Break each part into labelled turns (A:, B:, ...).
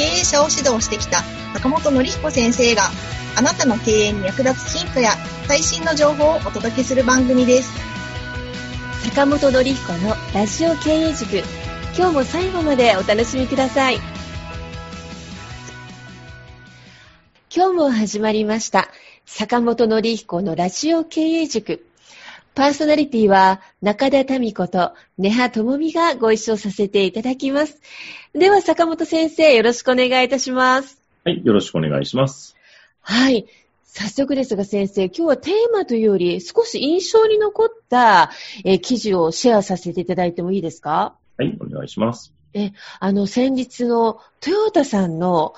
A: 経営者を指導してきた坂本典彦先生があなたの経営に役立つヒントや最新の情報をお届けする番組です。
B: 坂本典彦のラジオ経営塾。今日も最後までお楽しみください。今日も始まりました。坂本典彦のラジオ経営塾。パーソナリティは中田民子と根葉智美がご一緒させていただきます。では坂本先生よろしくお願いいたします。
C: はい、よろしくお願いします。
B: はい。早速ですが先生、今日はテーマというより少し印象に残った、えー、記事をシェアさせていただいてもいいですか？
C: はい、お願いします。
B: え、あの、先日のトヨタさんの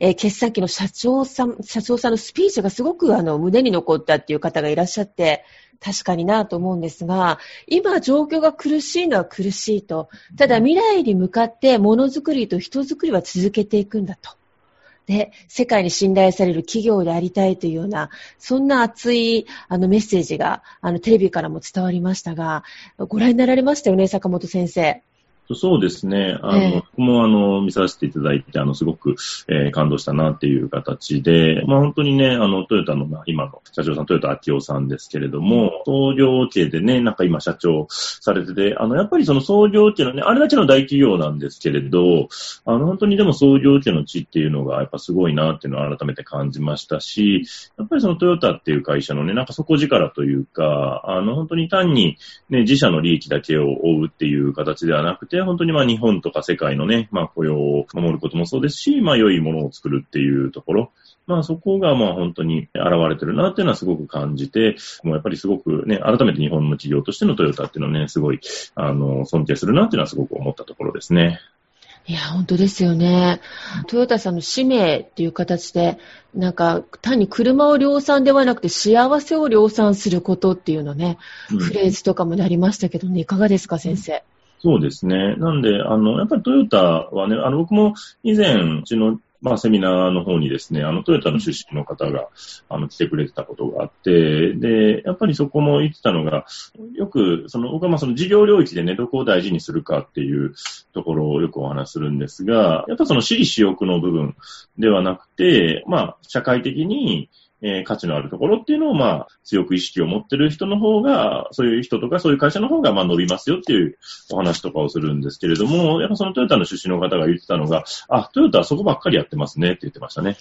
B: えー、決算期の社長さん、社長さんのスピーチがすごくあの胸に残ったっていう方がいらっしゃって、確かになと思うんですが、今状況が苦しいのは苦しいと。ただ未来に向かってものづくりと人づくりは続けていくんだと。で、世界に信頼される企業でありたいというような、そんな熱いあのメッセージがあのテレビからも伝わりましたが、ご覧になられましたよね、坂本先生。
C: そうですね。あの、えー、僕もあの、見させていただいて、あの、すごく、えー、感動したなっていう形で、まあ本当にね、あの、トヨタの、まあ、今の社長さん、トヨタ秋夫さんですけれども、創業系でね、なんか今社長されてて、あの、やっぱりその創業家のね、あれだけの大企業なんですけれど、あの、本当にでも創業家の地っていうのが、やっぱすごいなっていうのを改めて感じましたし、やっぱりそのトヨタっていう会社のね、なんか底力というか、あの、本当に単にね、自社の利益だけを追うっていう形ではなくて、て、本当にまあ日本とか世界のね、まあ雇用を守ることもそうですし、まあ良いものを作るっていうところ、まあそこがまあ本当に現れてるなっていうのはすごく感じて、もうやっぱりすごくね、改めて日本の企業としてのトヨタっていうのはね、すごい、あの、尊敬するなっていうのはすごく思ったところですね。
B: いや、本当ですよね。トヨタさんの使命っていう形で、なんか、単に車を量産ではなくて幸せを量産することっていうのね、うん、フレーズとかもなりましたけどね、いかがですか、先生？
C: そうですね。なんで、あの、やっぱりトヨタはね、あの、僕も以前、うちのまあ、セミナーの方にですね、あの、トヨタの出身の方が、あの、来てくれてたことがあって、で、やっぱりそこも言ってたのが、よく、その、僕はまあ、その事業領域でね、どこを大事にするかっていうところをよくお話しするんですが、やっぱその私利私欲の部分ではなくて、まあ、社会的に、えー、価値のあるところっていうのを、まあ、強く意識を持ってる人の方が、そういう人とかそういう会社の方が、まあ、伸びますよっていうお話とかをするんですけれども、やっぱそのトヨタの出身の方が言ってたのが、あ、トヨタはそこばっかりやってますねって言ってましたね。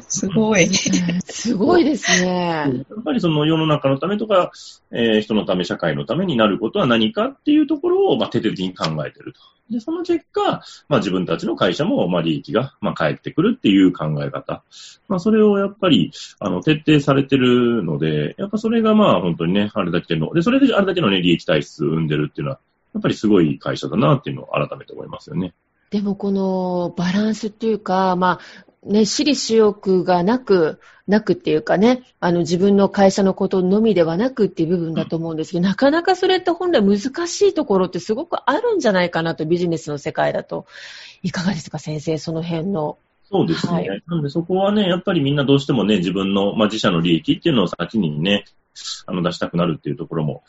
A: すごい。
B: すごいですね。や
C: っぱりその世の中のためとか、えー、人のため、社会のためになることは何かっていうところを、まあ、徹底的に考えてると。で、その結果、まあ自分たちの会社も、まあ利益が、まあ返ってくるっていう考え方。まあそれをやっぱり、あの、徹底されてるので、やっぱそれがまあ本当にね、あれだけの、で、それであれだけのね、利益体質を生んでるっていうのは、やっぱりすごい会社だなっていうのを改めて思いますよね。
B: でもこのバランスっていうか、まあ、ね、私利私欲がなく、なくっていうかね、あの自分の会社のことのみではなくっていう部分だと思うんですけど、なかなかそれって本来難しいところってすごくあるんじゃないかなと、ビジネスの世界だと。いかがですか、先生、その辺の。
C: そうですね。はい、なのでそこはね、やっぱりみんなどうしてもね、自分の、まあ、自社の利益っていうのを先にね、あの出したくなるっていうところも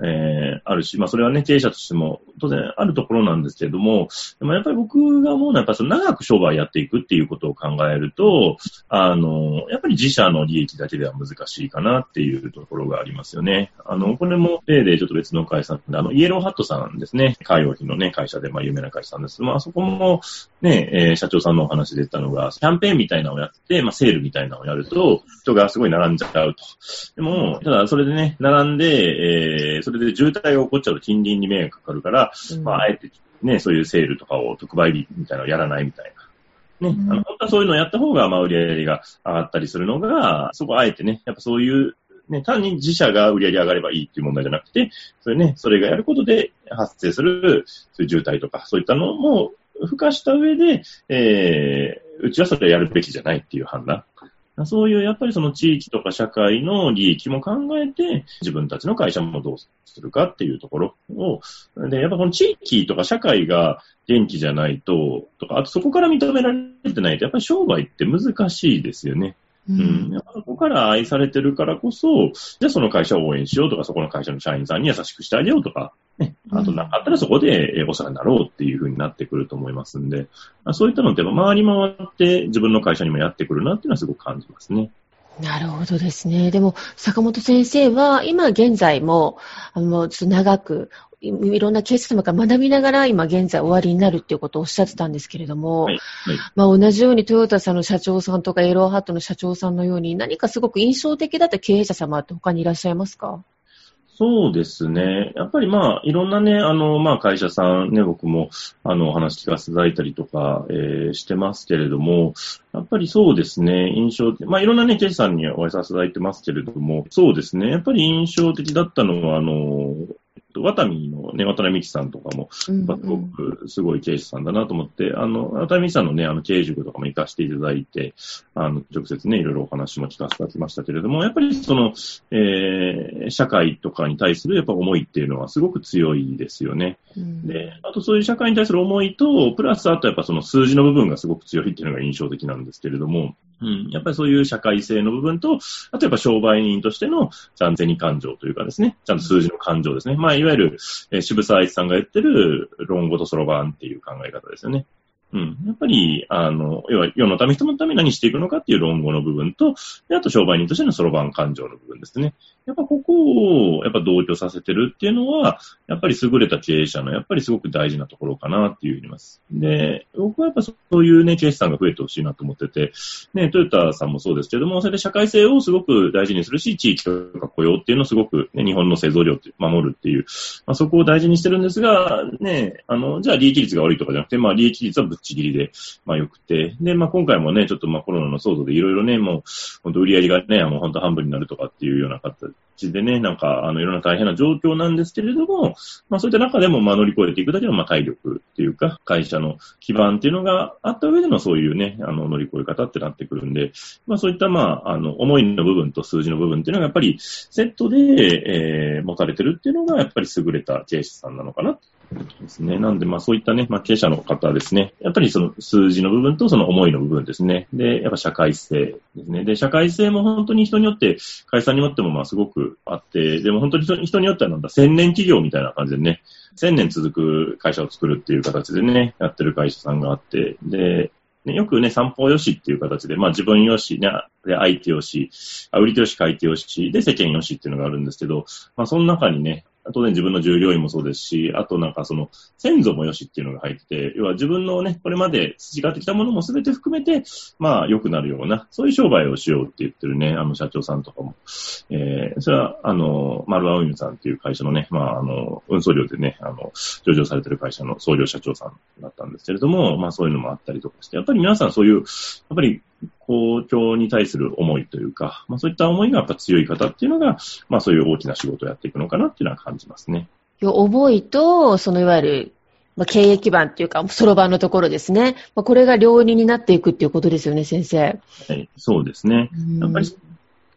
C: えー、あるし、まあそれはね、経営者としても当然あるところなんですけれども、でもやっぱり僕が思うのは、やっぱその長く商売やっていくっていうことを考えると、あの、やっぱり自社の利益だけでは難しいかなっていうところがありますよね。あの、これも例でちょっと別の会社、あの、イエローハットさんですね、海洋費のね、会社で、まあ有名な会社さんです。まあそこもね、えー、社長さんのお話で言ったのが、キャンペーンみたいなのをやって、まあセールみたいなのをやると、人がすごい並んじゃうと。でも、ただそれでね、並んで、えー、それで渋滞が起こっちゃうと近隣に迷惑かかるから、うん、まあ、あえてね、そういうセールとかを特売日みたいなのをやらないみたいな。ね、うん、あの、本当はそういうのをやった方が、まあ、売り上げが上がったりするのが、そこあえてね、やっぱそういう、ね、単に自社が売り上げ上がればいいっていう問題じゃなくて、それね、それがやることで発生する、そういう渋滞とか、そういったのも、付加した上で、えー、うちはそれはやるべきじゃないっていう判断。そういうやっぱりその地域とか社会の利益も考えて、自分たちの会社もどうするかっていうところを、で、やっぱこの地域とか社会が元気じゃないと、とか、あとそこから認められてないと、やっぱり商売って難しいですよね。うん。やっぱそこから愛されてるからこそ、じゃあその会社を応援しようとか、そこの会社の社員さんに優しくしてあげようとか、ね。あとなんかあったらそこでお世話になろうっていうふうになってくると思いますんで、そういったのって回り回って自分の会社にもやってくるなっていうのはすごく感じますね。
B: なるほどですね。でも、坂本先生は、今現在も、あの、ちょっと長く、いろんなケース様から学びながら、今現在終わりになるっていうことをおっしゃってたんですけれども、はいはい、まあ同じようにトヨタさんの社長さんとかエローハットの社長さんのように、何かすごく印象的だった経営者様って他にいらっしゃいますか？
C: そうですね。やっぱりまあ、いろんなね、あの、まあ会社さんね、僕も、あの、お話聞かせていただいたりとか、えー、してますけれども、やっぱりそうですね、印象、まあいろんなね、経営さんにお会いさせていただいてますけれども、そうですね、やっぱり印象的だったのは、あの、と、ワタミのね、渡辺美樹さんとかも、すごくすごい経営者さんだなと思って、あの、渡辺美樹さんのね、あの、経営塾とかも行かせていただいて、あの、直接ね、いろいろお話も聞かせていただきましたけれども、やっぱりその、えー、社会とかに対するやっぱ思いっていうのはすごく強いですよね。うん、で、あとそういう社会に対する思いと、プラスあとやっぱその数字の部分がすごく強いっていうのが印象的なんですけれども、うん、やっぱりそういう社会性の部分と、あとやっぱ商売人としての、ちゃん銭感情というかですね、ちゃんと数字の感情ですね。まあ、いわゆる、えー、渋沢一さんが言ってる、論語とそろばんっていう考え方ですよね。うん。やっぱり、あの、要は世のため人のため何していくのかっていう論語の部分と、であと商売人としてのそろばん感情の部分ですね。やっぱここを、やっぱ同居させてるっていうのは、やっぱり優れた経営者の、やっぱりすごく大事なところかなっていうふうに思います。で、僕はやっぱそういうね、経営者さんが増えてほしいなと思ってて、ね、トヨタさんもそうですけども、それで社会性をすごく大事にするし、地域とか雇用っていうのをすごく、ね、日本の製造業って守るっていう、まあ、そこを大事にしてるんですが、ね、あの、じゃあ利益率が悪いとかじゃなくて、まあ利益率はぶっちぎりで、まあ良くて、で、まあ今回もね、ちょっとまあコロナの騒動でいろいろね、もう、本当売り上げがね、もう本当半分になるとかっていうような方でね、なんか、あの、いろんな大変な状況なんですけれども、まあそういった中でも、まあ乗り越えていくだけの、まあ体力っていうか、会社の基盤っていうのがあった上でのそういうね、あの、乗り越え方ってなってくるんで、まあそういった、まあ、あの、思いの部分と数字の部分っていうのがやっぱりセットで、えー、持たれてるっていうのが、やっぱり優れた経営者さんなのかなですね。なんで、まあそういったね、まあ経営者の方ですね。やっぱりその数字の部分とその思いの部分ですね。で、やっぱ社会性ですね。で、社会性も本当に人によって、会社によってもまあすごくあって、でも本当に人によってはなんだ、千年企業みたいな感じでね、千年続く会社を作るっていう形でね、やってる会社さんがあって、で、ね、よくね、散歩よしっていう形で、まあ自分よし、ね、で、相手よし、売り手よし、買い手よし、で、世間よしっていうのがあるんですけど、まあその中にね、当然自分の従業員もそうですし、あとなんかその先祖もよしっていうのが入ってて、要は自分のね、これまで培ってきたものも全て含めて、まあ良くなるような、そういう商売をしようって言ってるね、あの社長さんとかも、えー、それはあの、丸青犬さんっていう会社のね、まああの、運送料でね、あの、上場されてる会社の創業社長さんだったんですけれども、まあそういうのもあったりとかして、やっぱり皆さんそういう、やっぱり校長に対する思いというか、まあそういった思いがやっぱ強い方っていうのが、まあそういう大きな仕事をやっていくのかなっていうのは感じますね。
B: 思いと、そのいわゆる、まあ、経営基盤っていうか、そろばんのところですね。まあ、これが両輪になっていくっていうことですよね、先生。
C: はい、そうですね。やっぱり、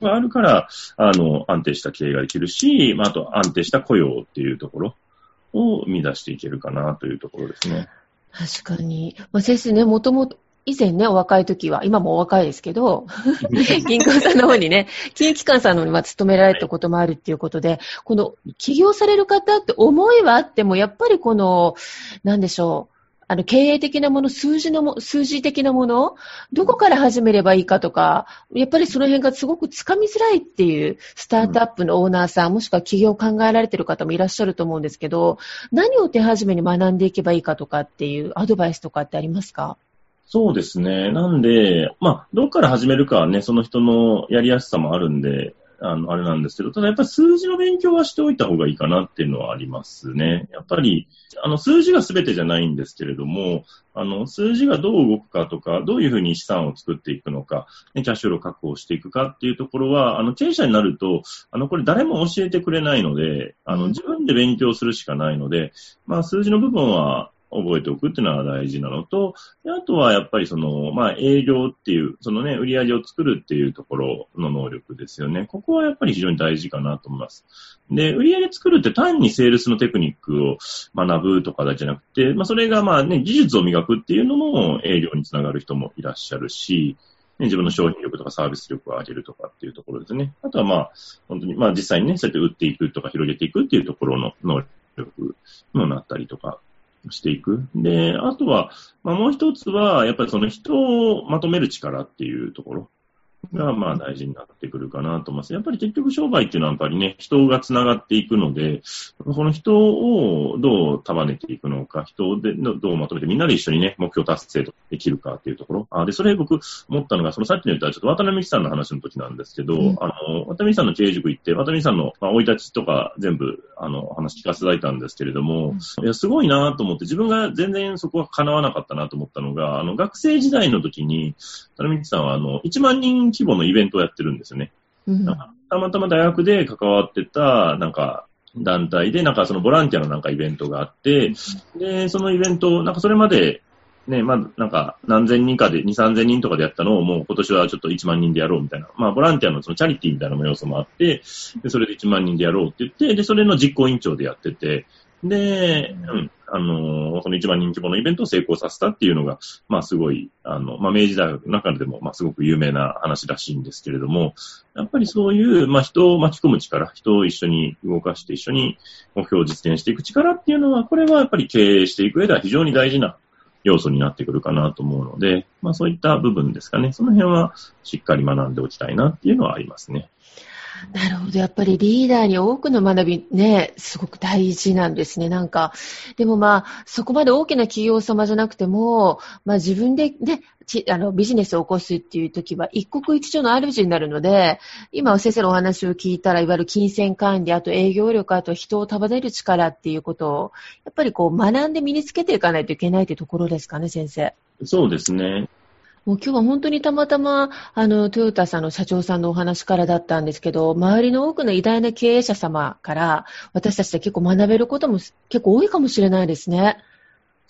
C: があるから、あの、安定した経営ができるし、まあ、あと安定した雇用っていうところを生み出していけるかなというところですね。
B: 確かに。まあ、先生ね、もともと、以前ね、お若い時は、今もお若いですけど、銀行さんの方にね、金融機関さんの方に勤められたこともあるっていうことで、この起業される方って思いはあっても、やっぱりこの、なんでしょう、あの、経営的なもの、数字のも、数字的なもの、どこから始めればいいかとか、やっぱりその辺がすごくつかみづらいっていう、スタートアップのオーナーさん、もしくは企業を考えられている方もいらっしゃると思うんですけど、何を手始めに学んでいけばいいかとかっていうアドバイスとかってありますか？
C: そうですね。なんで、まあ、どっから始めるかはね、その人のやりやすさもあるんで、あの、あれなんですけど、ただやっぱり数字の勉強はしておいた方がいいかなっていうのはありますね。やっぱり、あの、数字が全てじゃないんですけれども、あの、数字がどう動くかとか、どういうふうに資産を作っていくのか、ね、キャッシュフロー確保していくかっていうところは、あの、経営者になると、あの、これ誰も教えてくれないので、あの、自分で勉強するしかないので、まあ、数字の部分は、覚えておくっていうのは大事なのと、あとはやっぱりその、まあ営業っていう、そのね、売り上げを作るっていうところの能力ですよね。ここはやっぱり非常に大事かなと思います。で、売り上げ作るって単にセールスのテクニックを学ぶとかだけじゃなくて、まあそれがまあね、技術を磨くっていうのも営業につながる人もいらっしゃるし、自分の商品力とかサービス力を上げるとかっていうところですね。あとはまあ、本当に、まあ実際にね、そうやって売っていくとか広げていくっていうところの能力にもなったりとかしていく。で、あとは、まあもう一つは、やっぱりその人をまとめる力っていうところ。が、まあ大事になってくるかなと思います。やっぱり結局商売っていうのはやっぱりね、人が繋がっていくので、この人をどう束ねていくのか、人でどうまとめてみんなで一緒にね、目標達成できるかっていうところ。あで、それ僕思ったのが、そのさっきの言ったちょっと渡辺美樹さんの話の時なんですけど、うん、あの、渡辺美樹さんの経営塾行って、渡辺美樹さんの、まあ、生い立ちとか全部、あの、話聞かせていただいたんですけれども、うん、いや、すごいなと思って、自分が全然そこは叶わなかったなと思ったのが、あの、学生時代の時に、渡辺美樹さんは、あの、1万人規模のイベントをやってるんですよね。うん、たまたま大学で関わってた、なんか、団体で、なんかそのボランティアのなんかイベントがあって、で、そのイベント、なんかそれまで、ね、まあ、なんか何千人かで、2、3000人とかでやったのをもう今年はちょっと1万人でやろうみたいな。まあ、ボランティアのそのチャリティーみたいな要素もあって、で、それで1万人でやろうって言って、で、それの実行委員長でやってて、で、うん、あの、その一番人気者のイベントを成功させたっていうのが、まあすごい、あの、まあ明治大学の中でも、まあすごく有名な話らしいんですけれども、やっぱりそういう、まあ人を巻き込む力、人を一緒に動かして一緒に目標を実現していく力っていうのは、これはやっぱり経営していく上では非常に大事な要素になってくるかなと思うので、まあそういった部分ですかね。その辺はしっかり学んでおきたいなっていうのはありますね。
B: なるほど。やっぱりリーダーに多くの学びね、すごく大事なんですね。なんか、でもまあ、そこまで大きな企業様じゃなくても、まあ自分でね、あの、ビジネスを起こすっていう時は、一国一城の主になるので、今先生のお話を聞いたら、いわゆる金銭管理、あと営業力、あと人を束ねる力っていうことを、やっぱりこう学んで身につけていかないといけないというところですかね、先生。
C: そうですね。
B: もう今日は本当にたまたま、あの、トヨタさんの社長さんのお話からだったんですけど、周りの多くの偉大な経営者様から、私たちで結構学べることも結構多いかもしれないですね。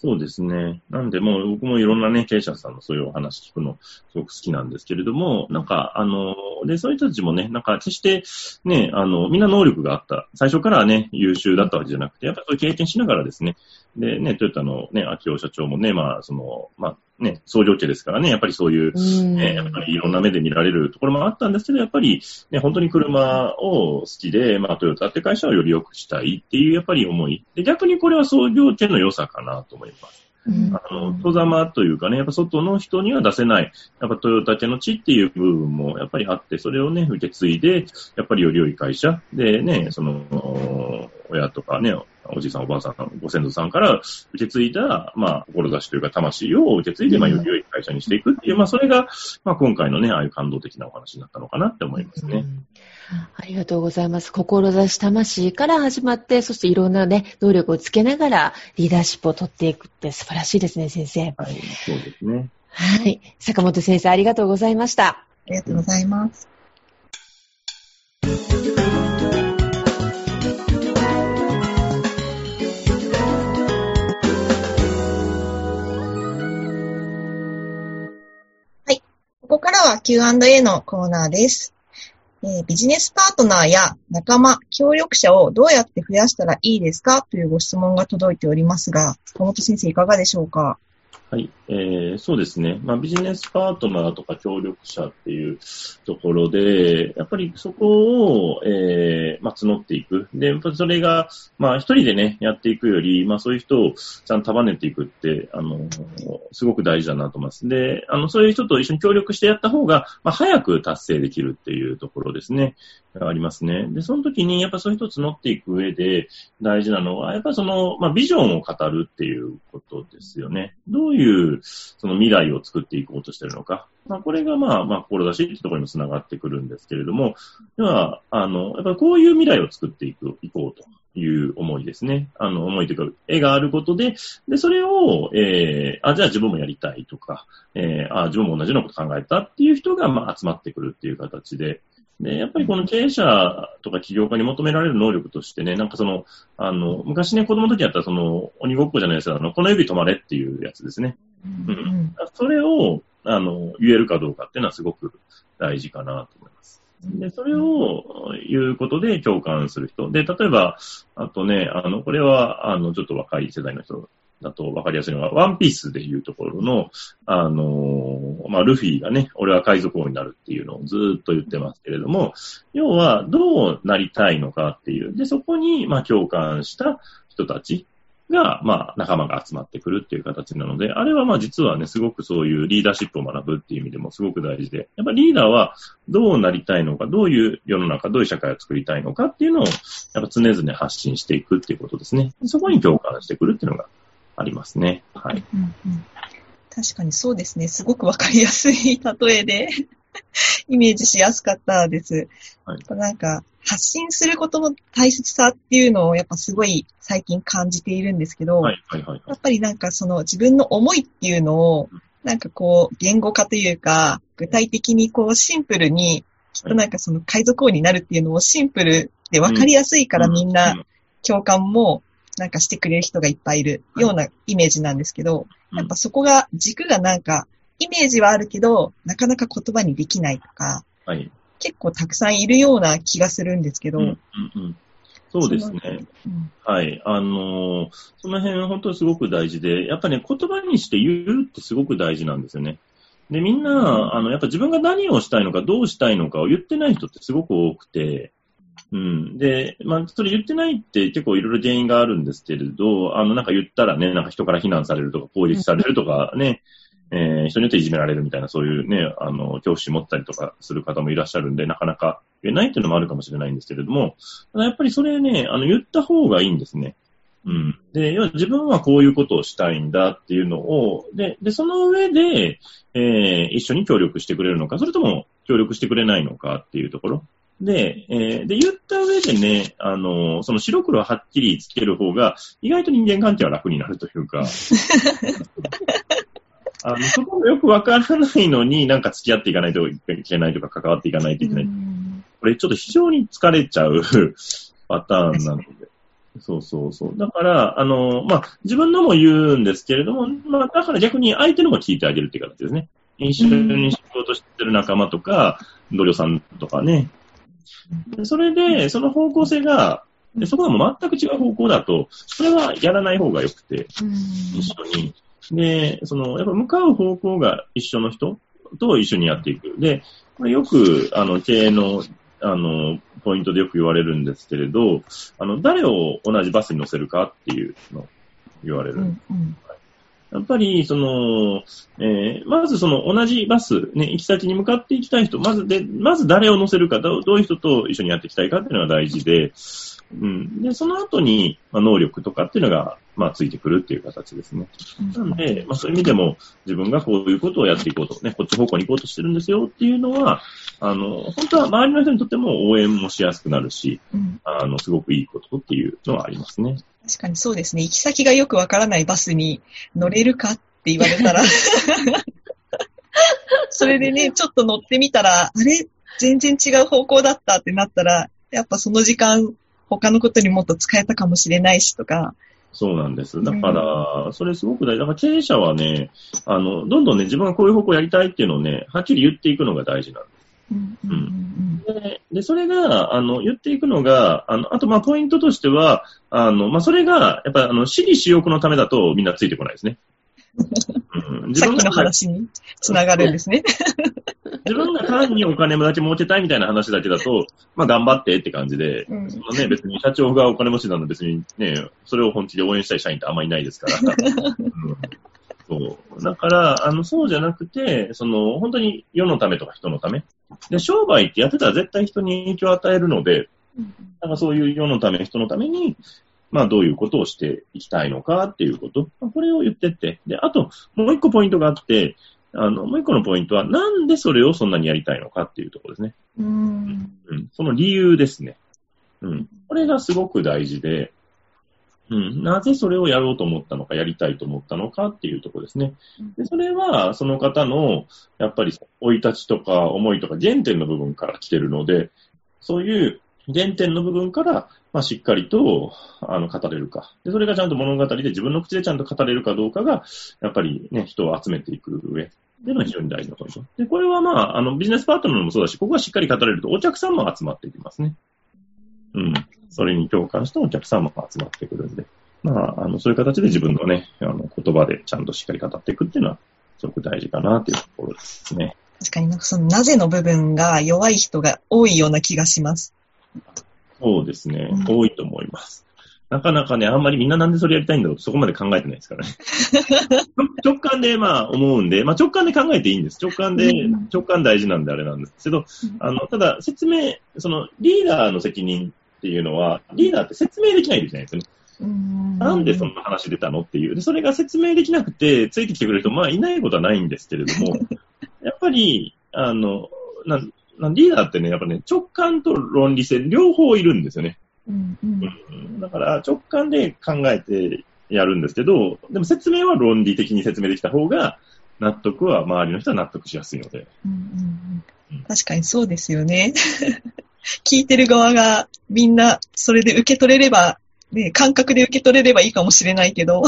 C: そうですね。なんで、もう僕もいろんなね、経営者さんのそういうお話聞くのすごく好きなんですけれども、なんか、あの、で、そういう人たちもね、なんか決して、ね、あの、みんな能力があった。最初からね、優秀だったわけじゃなくて、やっぱりそういう経験しながらですね、で、ね、トヨタのね、秋尾社長もね、まあ、その、まあ、ね、創業家ですからね、やっぱりそういう、ね、やっぱりいろんな目で見られるところもあったんですけど、やっぱり、ね、本当に車を好きで、まあ、トヨタって会社をより良くしたいっていう、やっぱり思い。で、逆にこれは創業家の良さかなと思います。うん、あの、戸様というかね、やっぱ外の人には出せない、やっぱトヨタ家の地っていう部分もやっぱりあって、それをね、受け継いで、やっぱりより良い会社でね、その、親とかね、おじいさんおばあさん、ご先祖さんから受け継いだ、まあ、志というか魂を受け継いで、まあ、より良い会社にしていくっていう、まあ、それが、まあ、今回のね、ああいう感動的なお話になったのかなって思いますね。うん
B: ありがとうございます。志魂から始まって、そしていろんなね、能力をつけながらリーダーシップを取っていくって素晴らしいですね、先生。
C: はい、そうですね。
B: はい。坂本先生、ありがとうございました。あ
A: りがとうございます。ここからは Q&A のコーナーです。えー、ビジネスパートナーや仲間、協力者をどうやって増やしたらいいですかというご質問が届いておりますが、小本先生いかがでしょうか？
C: はい、えー、そうですね。まあ、ビジネスパートナーとか協力者っていうところで、やっぱりそこを、えー、まあ、募っていく。で、それが、まあ、一人でね、やっていくより、まあ、そういう人をちゃんと束ねていくって、あの、すごく大事だなと思います。で、あの、そういう人と一緒に協力してやった方が、まあ、早く達成できるっていうところですね。ありますね。で、その時に、やっぱそういう人を募っていく上で大事なのは、やっぱその、まあ、ビジョンを語るっていうことですよね。どういう、その未来を作っていこうとしてるのか。まあ、これがまあ、まあ、志っていうところにも繋がってくるんですけれども、では、あの、やっぱりこういう未来を作っていく、いこうという思いですね。あの、思いというか、絵があることで、で、それを、えー、あ、じゃあ自分もやりたいとか、えー、あ、自分も同じようなこと考えたっていう人が、まあ、集まってくるっていう形で、で、やっぱりこの経営者とか起業家に求められる能力としてね、なんかその、あの、昔ね、子供の時やったらその、鬼ごっこじゃないですけど、あの、この指止まれっていうやつですね。
A: うん
C: それを、あの、言えるかどうかっていうのはすごく大事かなと思います。で、それを言うことで共感する人。で、例えば、あとね、あの、これは、あの、ちょっと若い世代の人だと分かりやすいのは、ワンピースでいうところの、あの、まあ、ルフィがね、俺は海賊王になるっていうのをずーっと言ってますけれども、要は、どうなりたいのかっていう。で、そこに、まあ、共感した人たちが、まあ、仲間が集まってくるっていう形なので、あれはまあ実はね、すごくそういうリーダーシップを学ぶっていう意味でもすごく大事で、やっぱリーダーはどうなりたいのか、どういう世の中、どういう社会を作りたいのかっていうのを、やっぱ常々発信していくっていうことですね。そこに共感してくるっていうのがありますね。はい。
A: うんうん確かにそうですね。すごくわかりやすい例えで、イメージしやすかったです。
C: はい
A: なんか、発信することの大切さっていうのをやっぱすごい最近感じているんですけど、
C: はい、はい、はい。
A: やっぱりなんかその自分の思いっていうのを、なんかこう、言語化というか、具体的にこうシンプルに、きっとなんかその海賊王になるっていうのをシンプルでわかりやすいからみんな共感もなんかしてくれる人がいっぱいいるようなイメージなんですけど、
C: うん
A: やっぱそこが軸がなんか、イメージはあるけど、なかなか言葉にできないとか、
C: はい。
A: 結構たくさんいるような気がするんですけど、
C: うん、うん、うん。そうですね。
A: うん
C: はい。あのーその辺本当にすごく大事で、やっぱね、言葉にして言うってすごく大事なんですよね。で、みんな、あの、やっぱ自分が何をしたいのか、どうしたいのかを言ってない人ってすごく多くて、うん。で、まあ、それ言ってないって結構いろいろ原因があるんですけれど、あの、なんか言ったらね、なんか人から非難されるとか、攻撃されるとかね、えー人によっていじめられるみたいな、そういうね、あの、恐怖心持ったりとかする方もいらっしゃるんで、なかなか言えないっていうのもあるかもしれないんですけれども、ただやっぱりそれね、あの、言った方がいいんですね。うん。で、要は自分はこういうことをしたいんだっていうのを、で、で、その上で、えー一緒に協力してくれるのか、それとも協力してくれないのかっていうところ。で、えーで、言った上でね、あの、その白黒はっきりつける方が、意外と人間関係は楽になるというか、あの、そこがよくわからないのに、なんか付き合っていかないといけないとか、関わっていかないといけない。
A: うん
C: これちょっと非常に疲れちゃう パターンなので。そうそうそう。だから、あの、まあ、自分のも言うんですけれども、まあ、だから逆に相手のも聞いてあげるっていう形ですね。一緒に仕事してる仲間とか、同僚さんとかね。でそれで、その方向性が、でそこがもう全く違う方向だと、それはやらない方が良くて、一緒に。で、その、やっぱ向かう方向が一緒の人と一緒にやっていく。で、これよく、あの、経営の、あの、ポイントでよく言われるんですけれど、あの、誰を同じバスに乗せるかっていうのを言われる。
A: うんうん
C: やっぱり、その、えーまずその同じバス、ね、行き先に向かっていきたい人、まずで、まず誰を乗せるか、どういう人と一緒にやっていきたいかっていうのが大事で、うん。で、その後に、まあ、能力とかっていうのが、まあ、ついてくるっていう形ですね。なんで、まあ、そういう意味でも、自分がこういうことをやっていこうと、ね、こっち方向に行こうとしてるんですよっていうのは、あの、本当は周りの人にとっても応援もしやすくなるし、
A: うん
C: あの、すごくいいことっていうのはありますね。
A: 確かにそうですね。行き先がよくわからないバスに乗れるかって言われたら、それでね、ちょっと乗ってみたら、あれ？全然違う方向だったってなったら、やっぱその時間、他のことにもっと使えたかもしれないしとか。
C: そうなんです。だから、それすごく大事。だから経営者はね、あの、どんどんね、自分がこういう方向やりたいっていうのをね、はっきり言っていくのが大事なんです。
A: うんうんうん
C: で、でそれが、あの、言っていくのが、あの、あと、まあ、ポイントとしては、あの、まあ、それが、やっぱり、あの、私利私欲のためだとみんなついてこないですね。うん、
A: さっきの
C: が
A: 話につながるんですね。
C: 自分が単にお金だけ儲けたいみたいな話だけだと、まあ頑張ってって感じで、
A: うん
C: そのね、別に社長がお金持ちなの別にね、それを本気で応援したい社員ってあんまりいないですから。うんそう。だから、あの、そうじゃなくて、その、本当に世のためとか人のため。で、商売ってやってたら絶対人に影響を与えるので、なんかそういう世のため、人のために、まあどういうことをしていきたいのかっていうこと。まあこれを言ってって。で、あと、もう一個ポイントがあって、あの、もう一個のポイントは、なんでそれをそんなにやりたいのかっていうところですね。
A: うん
C: うん。その理由ですね。うん。これがすごく大事で、うん、なぜそれをやろうと思ったのか、やりたいと思ったのかっていうところですね。でそれは、その方の、やっぱり、生い立ちとか思いとか原点の部分から来てるので、そういう原点の部分から、まあ、しっかりと、あの、語れるか。で、それがちゃんと物語で自分の口でちゃんと語れるかどうかが、やっぱりね、人を集めていく上っていうのは非常に大事なポイント。で、これはまあ、あの、ビジネスパートナーもそうだし、ここがしっかり語れるとお客さんも集まっていきますね。うん。それに共感したお客さんも集まってくるんで。まあ、あの、そういう形で自分のね、あの、言葉でちゃんとしっかり語っていくっていうのは、すごく大事かなっていうところですね。
A: 確かになんかそのなぜの部分が弱い人が多いような気がします。
C: そうですね
A: うん。
C: 多いと思います。なかなかね、あんまりみんななんでそれやりたいんだろうとそこまで考えてないですからね。直感でまあ思うんで、まあ直感で考えていいんです。直感で
A: うん、
C: 直感大事なんであれなんですけど、あの、ただ説明、そのリーダーの責任っていうのは、リーダーって説明できないといけないんですよね。
A: な
C: なんでそんな話出たのっていう。で、それが説明できなくて、ついてきてくれる人、まあいないことはないんですけれども、やっぱり、あの、なんリーダーってね、やっぱね、直感と論理性、両方いるんですよね。
A: うんうん
C: うんだから直感で考えてやるんですけど、でも説明は論理的に説明できた方が、納得は周りの人は納得しやすいので。
A: うんうん
C: うん
A: 確かにそうですよね。聞いてる側がみんなそれで受け取れれば、ね、感覚で受け取れればいいかもしれないけど、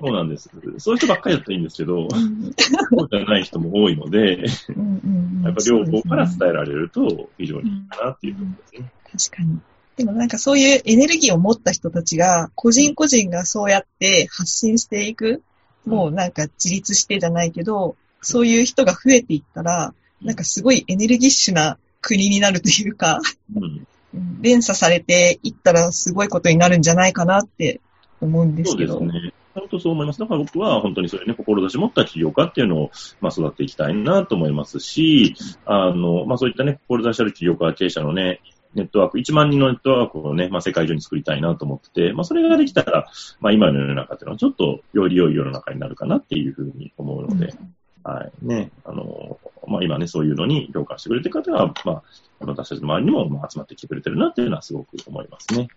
C: そうなんです。そういう人ばっかりだったらいいんですけど、
A: うん
C: そうじゃない人も多いので、
A: うんうん
C: やっぱ両方から伝え
A: る。
C: られると非常にいいかなっていうところですね。
A: 確かに。でもなんかそういうエネルギーを持った人たちが、個人個人がそうやって発信していく、もうなんか自立してじゃないけど、そういう人が増えていったら、なんかすごいエネルギッシュな国になるというか、
C: うん
A: うん連鎖されていったらすごいことになるんじゃないかなって思うんです
C: そう
A: けど。
C: ですね。本当そう思います。だから僕は本当にそういうね、志持った起業家っていうのを、まあ、育っていきたいなと思いますし、あの、まあ、そういったね、志ある起業家経営者のね、ネットワーク、1万人のネットワークをね、まあ、世界中に作りたいなと思ってて、まあ、それができたら、まあ、今の世の中っていうのはちょっとより良い世の中になるかなっていうふうに思うので、はい。ね、あの、まあ、今ね、そういうのに共感してくれてる方が、まあ、私たちの周りにも集まってきてくれてるなっていうのはすごく思いますね。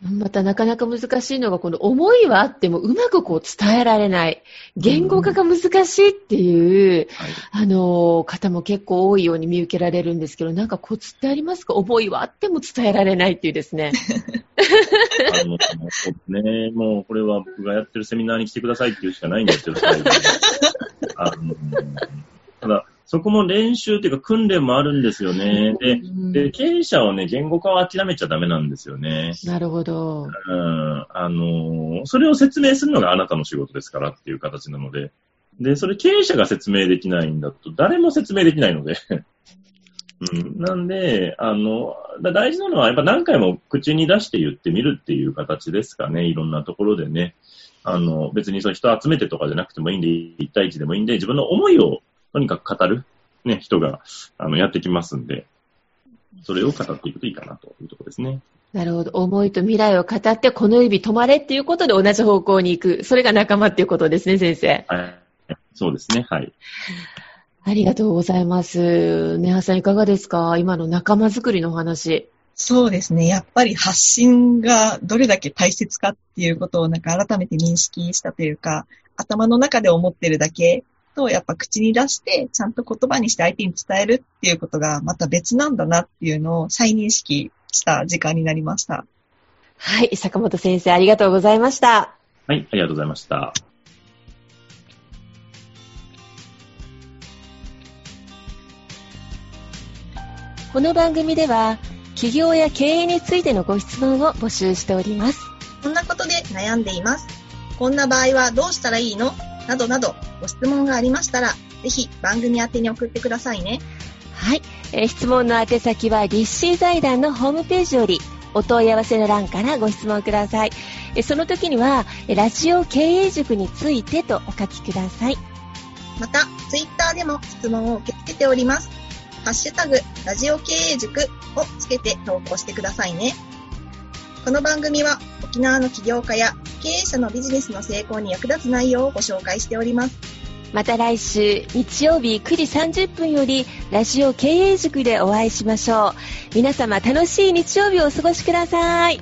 B: またなかなか難しいのが、この思いはあってもうまくこう伝えられない。言語化が難しいっていう、
C: はい。
B: あの、方も結構多いように見受けられるんですけど、なんかコツってありますか？思いはあっても伝えられないっていうですね。
C: あの、ね、もうこれは僕がやってるセミナーに来てくださいっていうしかないんですけど、あのただ、そこも練習っていうか訓練もあるんですよね。で、
B: うん
C: で経営者はね、言語化を諦めちゃダメなんですよね。
B: なるほど。
C: うん、あの、それを説明するのがあなたの仕事ですからっていう形なので、で、それ経営者が説明できないんだと、誰も説明できないので、うん、なんで、あの、だ大事なのはやっぱ何回も口に出して言ってみるっていう形ですかね、いろんなところでね。あの、別にそう人集めてとかじゃなくてもいいんで、一対一でもいいんで、自分の思いをとにかく語る、ね、人が、あの、やってきますんで、それを語っていくといいかなというところですね。
B: なるほど。思いと未来を語って、この指止まれっていうことで同じ方向に行く。それが仲間っていうことですね、先生。
C: はい。そうですね、はい。
B: ありがとうございます。ねはさんいかがですか？今の仲間づくりのお話。
A: そうですね。やっぱり発信がどれだけ大切かっていうことをなんか改めて認識したというか、頭の中で思ってるだけと、やっぱ口に出して、ちゃんと言葉にして相手に伝えるっていうことがまた別なんだなっていうのを再認識した時間になりました。
B: はい。坂本先生、ありがとうございました。
C: はい、ありがとうございました。
B: この番組では、企業や経営についてのご質問を募集しております。
A: こんなことで悩んでいます。こんな場合はどうしたらいいの？などなどご質問がありましたら、ぜひ番組宛てに送ってくださいね。
B: はい。えー質問の宛先は、立志財団のホームページより、お問い合わせの欄からご質問ください。えーその時には、えーラジオ経営塾についてとお書きください。
A: また、ツイッターでも質問を受け付けております。ハッシュタグ、ラジオ経営塾をつけて投稿してくださいね。この番組は沖縄の起業家や経営者のビジネスの成功に役立つ内容をご紹介しております。
B: また来週、日曜日9時30分より、ラジオ経営塾でお会いしましょう。皆様楽しい日曜日をお過ごしください。